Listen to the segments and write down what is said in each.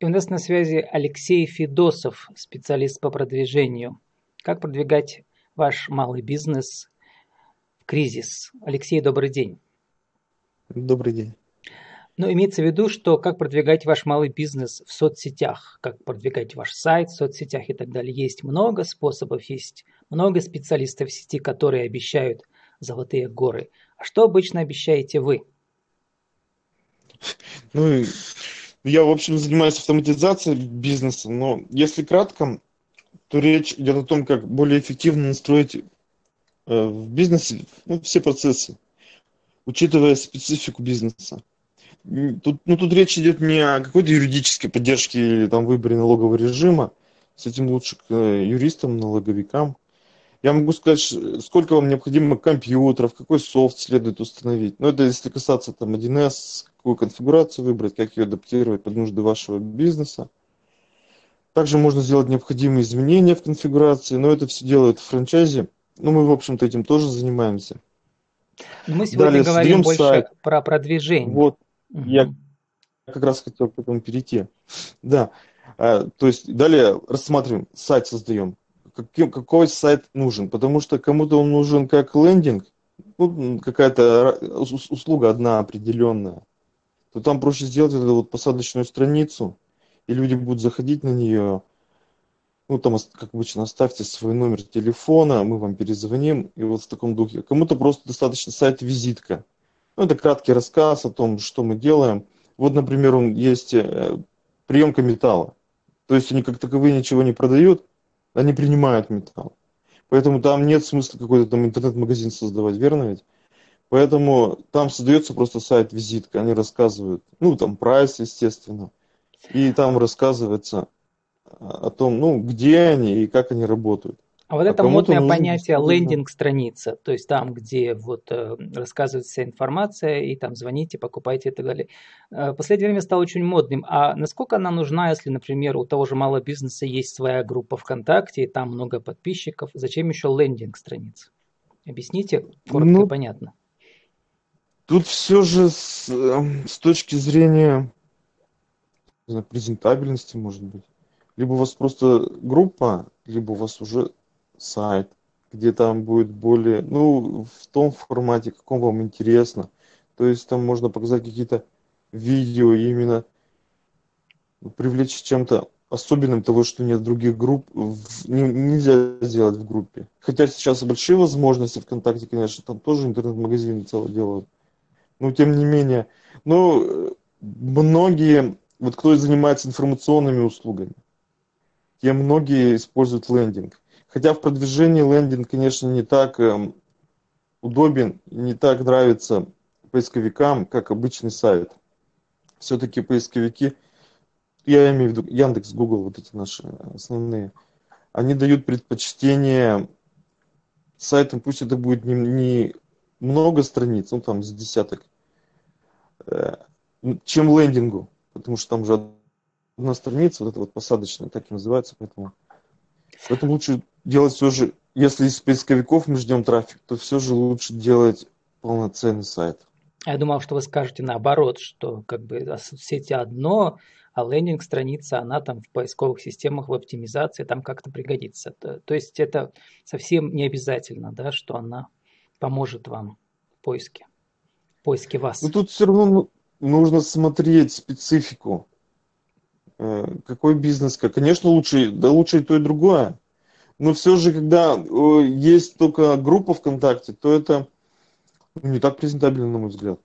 И у нас на связи Алексей Федосов, специалист по продвижению. Как продвигать ваш малый бизнес в кризис? Алексей, добрый день. Добрый день. Но имеется в виду, что как продвигать ваш малый бизнес в соцсетях, как продвигать ваш сайт в соцсетях и так далее. Есть много способов, есть много специалистов в сети, которые обещают золотые горы. А что обычно обещаете вы? Ну, я, в общем, занимаюсь автоматизацией бизнеса, но если кратко, то речь идет о том, как более эффективно настроить э, в бизнесе ну, все процессы, учитывая специфику бизнеса. Тут, ну, тут речь идет не о какой-то юридической поддержке или там выборе налогового режима, с этим лучше к э, юристам, налоговикам. Я могу сказать, сколько вам необходимо компьютеров, какой софт следует установить. Но это если касаться там 1С, какую конфигурацию выбрать, как ее адаптировать под нужды вашего бизнеса. Также можно сделать необходимые изменения в конфигурации, но это все делают в франчайзе. Ну, мы, в общем-то, этим тоже занимаемся. Но мы сегодня Далее, говорим больше сайт. про продвижение. Вот, угу. я как раз хотел к этому перейти. Да, а, то есть далее рассматриваем, сайт создаем каким, какой сайт нужен. Потому что кому-то он нужен как лендинг, ну, какая-то услуга одна определенная, то там проще сделать эту вот посадочную страницу, и люди будут заходить на нее, ну, там, как обычно, оставьте свой номер телефона, мы вам перезвоним, и вот в таком духе. Кому-то просто достаточно сайт-визитка. Ну, это краткий рассказ о том, что мы делаем. Вот, например, он есть э, приемка металла. То есть они как таковые ничего не продают, они принимают металл. Поэтому там нет смысла какой-то там интернет-магазин создавать, верно ведь? Поэтому там создается просто сайт-визитка, они рассказывают, ну там прайс, естественно, и там рассказывается о том, ну, где они и как они работают. А вот а это модное понятие лендинг-страница, то есть там, где вот э, рассказывается вся информация, и там звоните, покупайте и так далее. Э, в последнее время стало очень модным. А насколько она нужна, если, например, у того же малого бизнеса есть своя группа ВКонтакте, и там много подписчиков, зачем еще лендинг-страница? Объясните коротко ну, и понятно. Тут все же с, эм, с точки зрения презентабельности, может быть. Либо у вас просто группа, либо у вас уже сайт, где там будет более, ну, в том формате, каком вам интересно. То есть там можно показать какие-то видео именно привлечь чем-то особенным того, что нет других групп, в, не, нельзя сделать в группе. Хотя сейчас большие возможности ВКонтакте, конечно, там тоже интернет-магазины целое делают. Но тем не менее, ну, многие, вот кто занимается информационными услугами, те многие используют лендинг. Хотя в продвижении лендинг, конечно, не так э, удобен, не так нравится поисковикам, как обычный сайт. Все-таки поисковики, я имею в виду Яндекс, Google, вот эти наши основные, они дают предпочтение сайтам, пусть это будет не, не много страниц, ну там с десяток, э, чем лендингу, потому что там же одна страница, вот эта вот посадочная, так и называется, поэтому, поэтому лучше делать все же, если из поисковиков мы ждем трафик, то все же лучше делать полноценный сайт. Я думал, что вы скажете наоборот, что как бы соцсети одно, а лендинг-страница, она там в поисковых системах, в оптимизации там как-то пригодится. То, есть это совсем не обязательно, да, что она поможет вам в поиске, поиске вас. Ну тут все равно нужно смотреть специфику. Э, какой бизнес, конечно, лучше, да лучше и то, и другое. Но все же, когда э, есть только группа ВКонтакте, то это не так презентабельно, на мой взгляд.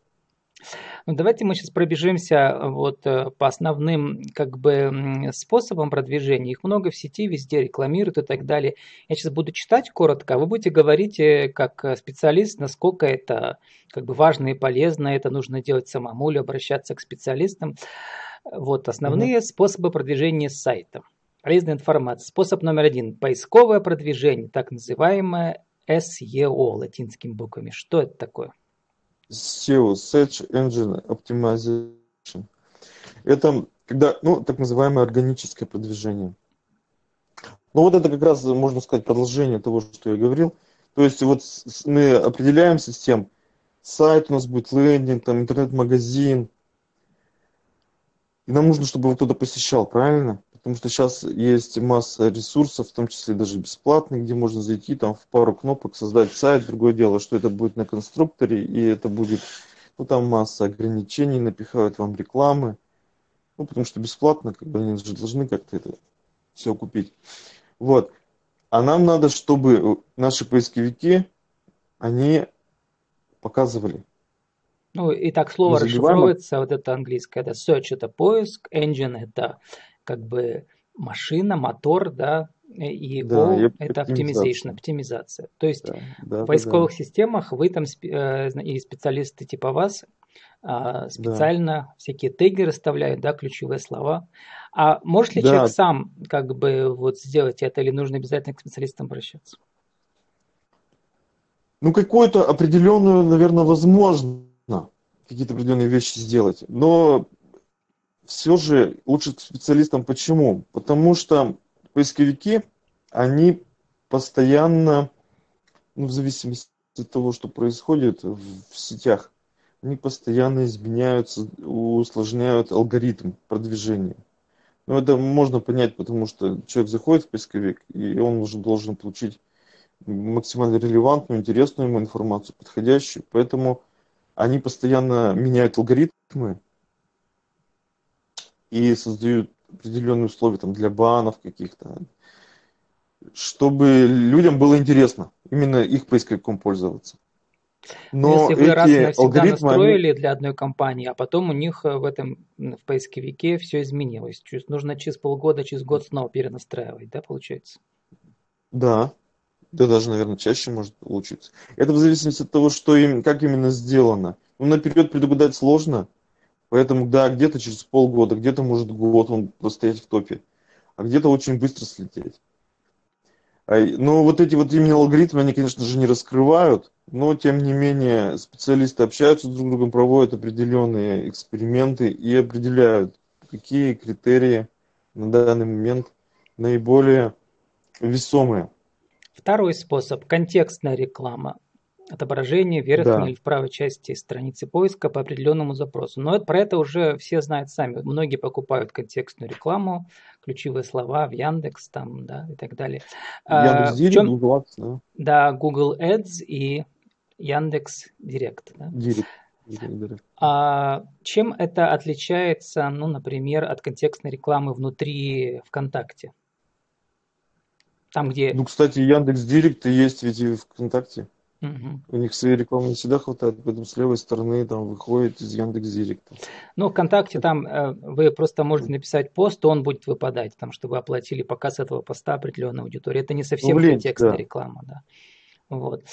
Ну, давайте мы сейчас пробежимся э, вот э, по основным как бы способам продвижения. Их много в сети, везде рекламируют и так далее. Я сейчас буду читать коротко, а вы будете говорить как специалист, насколько это как бы важно и полезно, это нужно делать самому или обращаться к специалистам. Вот основные mm-hmm. способы продвижения сайта. Полезная информация. Способ номер один. Поисковое продвижение, так называемое SEO латинскими буквами. Что это такое? SEO, Search Engine Optimization. Это когда, ну, так называемое органическое продвижение. Ну, вот это как раз, можно сказать, продолжение того, что я говорил. То есть вот мы определяемся с тем, сайт у нас будет лендинг, там интернет-магазин, И нам нужно, чтобы его кто-то посещал, правильно? Потому что сейчас есть масса ресурсов, в том числе даже бесплатных, где можно зайти, там в пару кнопок создать сайт. Другое дело, что это будет на конструкторе, и это будет, ну там масса ограничений, напихают вам рекламы. Ну, потому что бесплатно, как бы они же должны как-то это все купить. Вот. А нам надо, чтобы наши поисковики, они показывали. Ну, и так слово расшифровывается, вот это английское, да, search это поиск, engine это как бы машина, мотор, да, и да, это оптимизация. оптимизация. То есть да, да, в поисковых да, да. системах вы там э, и специалисты типа вас а, специально да. всякие теги расставляют, да, ключевые слова. А может ли да. человек сам как бы вот сделать это или нужно обязательно к специалистам обращаться? Ну, какую-то определенную, наверное, возможно какие-то определенные вещи сделать. Но все же лучше к специалистам. Почему? Потому что поисковики, они постоянно, ну, в зависимости от того, что происходит в сетях, они постоянно изменяются, усложняют алгоритм продвижения. Но это можно понять, потому что человек заходит в поисковик, и он уже должен получить максимально релевантную, интересную ему информацию, подходящую. Поэтому они постоянно меняют алгоритмы и создают определенные условия там, для банов каких-то, чтобы людям было интересно именно их поисковиком пользоваться. Но Если вы раз навсегда настроили они... для одной компании, а потом у них э, в этом в поисковике все изменилось. Нужно через полгода, через год снова перенастраивать, да, получается? Да, да даже, наверное, чаще может получиться. Это в зависимости от того, что им, как именно сделано. Ну, наперед предугадать сложно, поэтому, да, где-то через полгода, где-то, может, год он простоять в топе, а где-то очень быстро слететь. Но вот эти вот именно алгоритмы, они, конечно же, не раскрывают, но, тем не менее, специалисты общаются друг с другом, проводят определенные эксперименты и определяют, какие критерии на данный момент наиболее весомые. Второй способ – контекстная реклама. Отображение верхней да. или в правой части страницы поиска по определенному запросу. Но это, про это уже все знают сами. Многие покупают контекстную рекламу, ключевые слова в Яндекс там, да, и так далее. Яндекс Директ, чем... Google Ads, да. Да, Google Ads и Яндекс Директ. Да? Директ. А чем это отличается, ну, например, от контекстной рекламы внутри ВКонтакте? Там, где... Ну, кстати, Яндекс Директ есть ведь и ВКонтакте. Угу. У них своей рекламы не всегда хватает, поэтому с левой стороны там выходит из Яндекс Директа. Ну, ВКонтакте там э, вы просто можете написать пост, он будет выпадать, там, чтобы оплатили показ этого поста определенной аудитории. Это не совсем ну, контекстная да. реклама, да. Вот.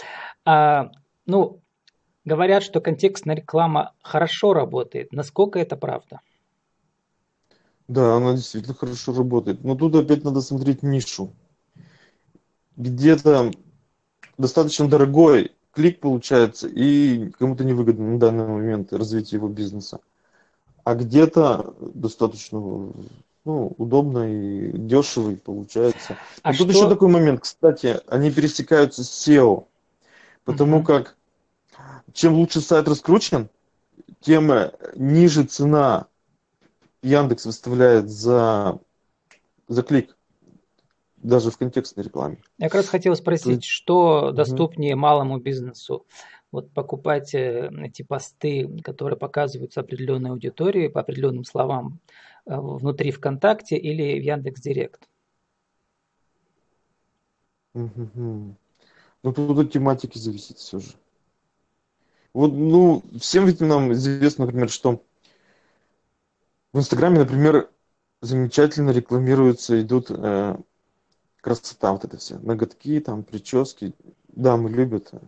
А, ну, говорят, что контекстная реклама хорошо работает. Насколько это правда? Да, она действительно хорошо работает. Но тут опять надо смотреть нишу где-то достаточно дорогой клик получается и кому-то невыгодно на данный момент развитие его бизнеса. А где-то достаточно ну, удобно и дешево получается. А тут еще такой момент, кстати, они пересекаются с SEO, потому угу. как чем лучше сайт раскручен, тем ниже цена Яндекс выставляет за, за клик даже в контекстной рекламе. Я как раз хотел спросить, есть... что доступнее угу. малому бизнесу? Вот покупать э, эти посты, которые показываются определенной аудитории по определенным словам э, внутри ВКонтакте или в Яндекс Директ? Угу. Ну, тут от тематики зависит все же. Вот, ну, всем ведь нам известно, например, что в Инстаграме, например, замечательно рекламируются, идут э, красота вот это все. Ноготки, там, прически. Дамы любят, э,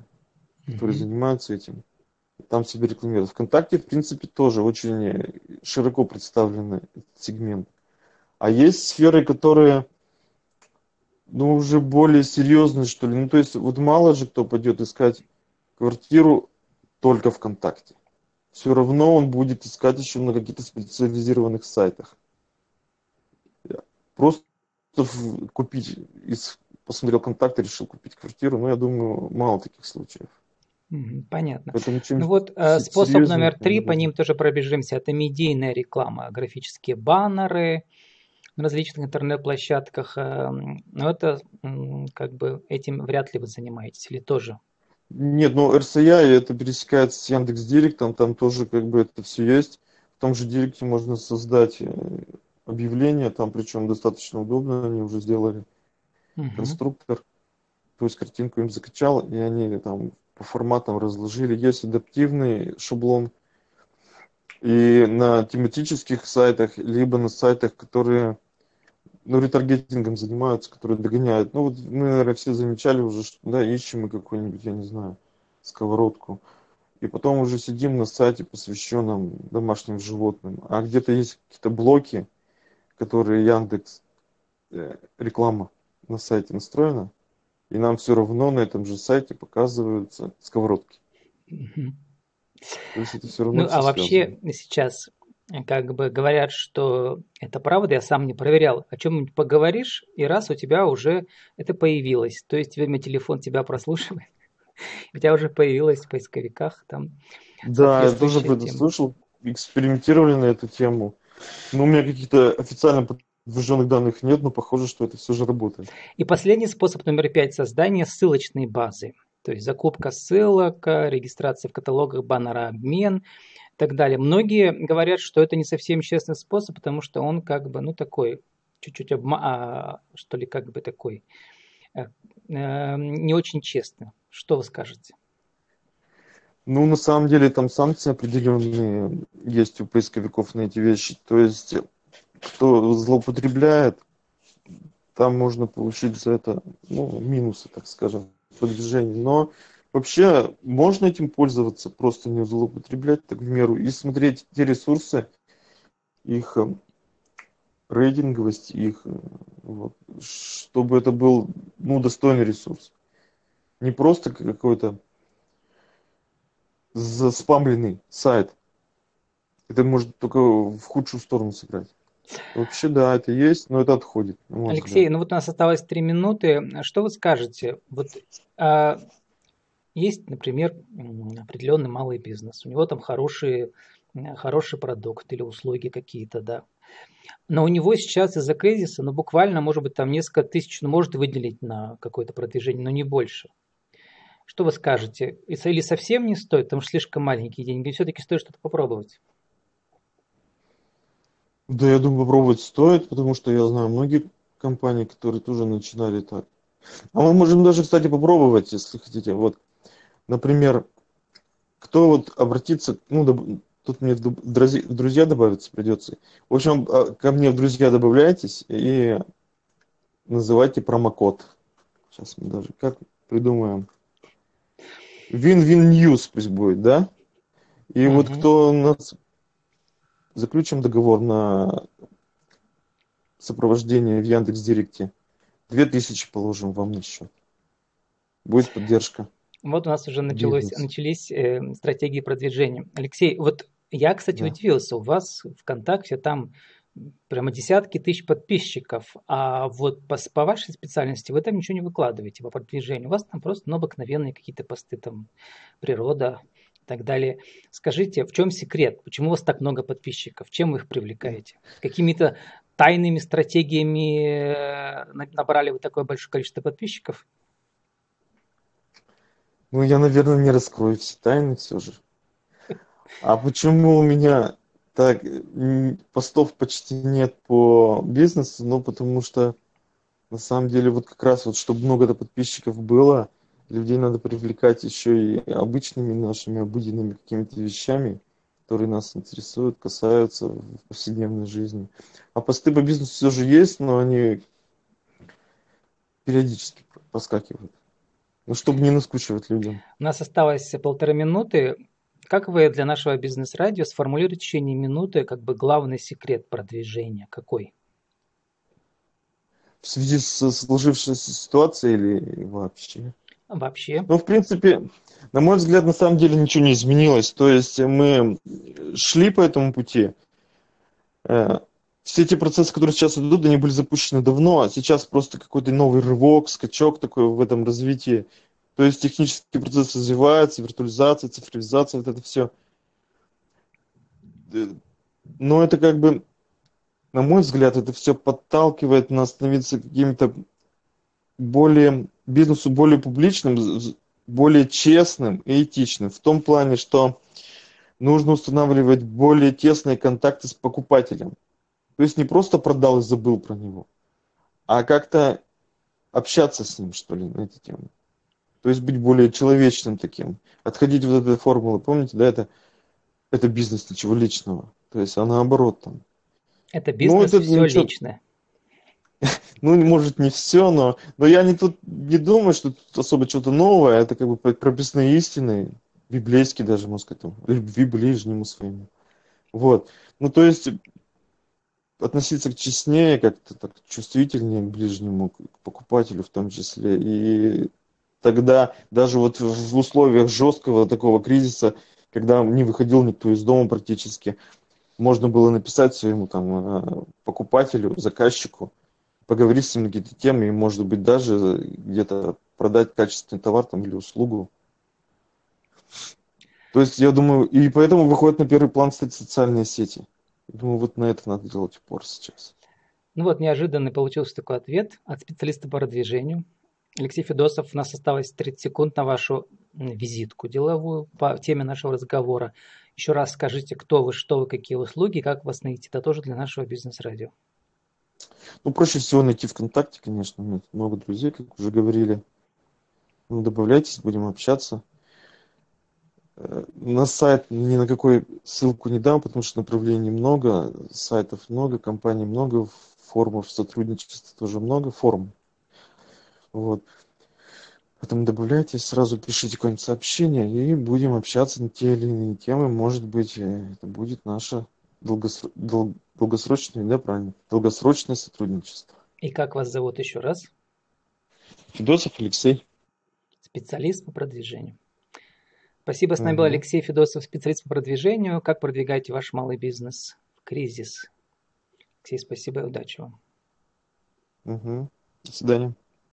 которые mm-hmm. занимаются этим. Там себе рекламируют. Вконтакте, в принципе, тоже очень э, широко представленный сегмент. А есть сферы, которые, ну, уже более серьезные, что ли. Ну, то есть, вот мало же кто пойдет искать квартиру только ВКонтакте. Все равно он будет искать еще на каких-то специализированных сайтах. Просто купить, из, посмотрел контакты, решил купить квартиру, но я думаю, мало таких случаев. Понятно. ну вот э, способ номер три, по ним тоже пробежимся, это медийная реклама, графические баннеры на различных интернет-площадках. Э, но это как бы этим вряд ли вы занимаетесь или тоже? Нет, ну RCI это пересекается с Яндекс Директом, там тоже как бы это все есть. В том же Директе можно создать э, объявление, там причем достаточно удобно, они уже сделали угу. конструктор. То есть картинку им закачал, и они там по форматам разложили. Есть адаптивный шаблон. И на тематических сайтах, либо на сайтах, которые ну, ретаргетингом занимаются, которые догоняют. Ну, вот мы, наверное, все замечали уже, что, да, ищем мы какую-нибудь, я не знаю, сковородку. И потом уже сидим на сайте, посвященном домашним животным. А где-то есть какие-то блоки, которые Яндекс, э, реклама на сайте настроена, и нам все равно на этом же сайте показываются сковородки. То есть это все равно ну, а вообще сейчас как бы говорят, что это правда, я сам не проверял. О чем-нибудь поговоришь, и раз у тебя уже это появилось. То есть время телефон тебя прослушивает, у тебя уже появилось в поисковиках там. Да, я тоже это слышал, экспериментировали на эту тему. Но у меня каких-то официально подтвержденных данных нет, но похоже, что это все же работает. И последний способ номер пять – создание ссылочной базы. То есть закупка ссылок, регистрация в каталогах, баннерообмен и так далее. Многие говорят, что это не совсем честный способ, потому что он как бы, ну, такой, чуть-чуть обма... А, что ли, как бы такой, э, э, не очень честный. Что вы скажете? Ну, на самом деле, там санкции определенные есть у поисковиков на эти вещи. То есть, кто злоупотребляет, там можно получить за это ну, минусы, так скажем, продвижения. Но вообще можно этим пользоваться, просто не злоупотреблять так в меру и смотреть те ресурсы, их э, рейтинговость, их, э, вот, чтобы это был ну, достойный ресурс. Не просто какой-то заспамленный сайт. Это может только в худшую сторону сыграть. Вообще, да, это есть, но это отходит. Алексей, взгляд. ну вот у нас осталось три минуты. Что вы скажете? Вот а, есть, например, определенный малый бизнес. У него там хороший, хороший продукт или услуги какие-то, да. Но у него сейчас из-за кризиса, ну буквально, может быть, там несколько тысяч, ну может выделить на какое-то продвижение, но не больше. Что вы скажете? Или совсем не стоит, потому что слишком маленькие деньги, или все-таки стоит что-то попробовать? Да, я думаю, попробовать стоит, потому что я знаю многие компании, которые тоже начинали так. А мы можем даже, кстати, попробовать, если хотите. Вот, например, кто вот обратится, ну, тут мне в друзья добавиться придется. В общем, а, ко мне в друзья добавляйтесь и называйте промокод. Сейчас мы даже как придумаем. Win-win news пусть будет, да? И mm-hmm. вот кто нас заключим договор на сопровождение в Яндекс Директе. Две тысячи положим вам на счет. Будет поддержка. Вот у нас уже началось, начались э, стратегии продвижения. Алексей, вот я, кстати, да. удивился. У вас ВКонтакте там прямо десятки тысяч подписчиков, а вот по, по вашей специальности вы там ничего не выкладываете по продвижению. У вас там просто ну, обыкновенные какие-то посты, там природа, и так далее. Скажите, в чем секрет? Почему у вас так много подписчиков? Чем вы их привлекаете? Какими-то тайными стратегиями э, набрали вы такое большое количество подписчиков? Ну, я, наверное, не раскрою все тайны все же. А почему у меня так постов почти нет по бизнесу? Ну, потому что на самом деле вот как раз вот, чтобы много подписчиков было, людей надо привлекать еще и обычными нашими обыденными какими-то вещами, которые нас интересуют, касаются в повседневной жизни. А посты по бизнесу все же есть, но они периодически поскакивают. Ну, чтобы не наскучивать людям. У нас осталось полторы минуты. Как вы для нашего бизнес-радио сформулируете в течение минуты как бы главный секрет продвижения? Какой? В связи с сложившейся ситуацией или вообще? вообще? Ну, в принципе, на мой взгляд, на самом деле ничего не изменилось. То есть мы шли по этому пути. Э, все эти процессы, которые сейчас идут, они были запущены давно, а сейчас просто какой-то новый рывок, скачок такой в этом развитии То есть технический процесс развивается, виртуализация, цифровизация, вот это все. Э, но это как бы, на мой взгляд, это все подталкивает нас становиться каким-то более, бизнесу более публичным, более честным и этичным. В том плане, что нужно устанавливать более тесные контакты с покупателем. То есть не просто продал и забыл про него, а как-то общаться с ним, что ли, на эти темы. То есть быть более человечным таким. Отходить вот от этой формулы. Помните, да, это, это бизнес, ничего личного. То есть, а наоборот там. Это ну, бизнес, ну, это все ничего... личное. Ну, может, не все, но, но я не, тут, не думаю, что тут особо что-то новое. Это как бы прописные истины, библейские даже, можно сказать, там, любви ближнему своему. Вот. Ну, то есть, относиться к честнее, как-то так чувствительнее к ближнему, к покупателю в том числе. И тогда даже вот в условиях жесткого такого кризиса, когда не выходил никто из дома практически, можно было написать своему там э, покупателю, заказчику, поговорить с ним на какие-то темы и, может быть, даже где-то продать качественный товар там, или услугу. То есть, я думаю, и поэтому выходит на первый план, кстати, социальные сети. Думаю, вот на это надо делать упор сейчас. Ну вот, неожиданно получился такой ответ от специалиста по продвижению. Алексей Федосов, у нас осталось 30 секунд на вашу визитку деловую по теме нашего разговора. Еще раз скажите, кто вы, что вы, какие услуги, как вас найти. Это тоже для нашего бизнес-радио. Ну, проще всего найти ВКонтакте, конечно. У меня много друзей, как уже говорили. Ну, добавляйтесь, будем общаться. Э, на сайт ни на какой ссылку не дам, потому что направлений много, сайтов много, компаний много, формов сотрудничества тоже много, форм. Вот. Поэтому добавляйтесь, сразу пишите какое-нибудь сообщение и будем общаться на те или иные темы. Может быть, э, это будет наше долгосро... дол... долгосрочное, да, правильно, долгосрочное сотрудничество. И как вас зовут еще раз? Федосов Алексей. Специалист по продвижению. Спасибо. С нами угу. был Алексей Федосов, специалист по продвижению. Как продвигаете ваш малый бизнес в кризис? Алексей, спасибо и удачи вам. Угу. До свидания.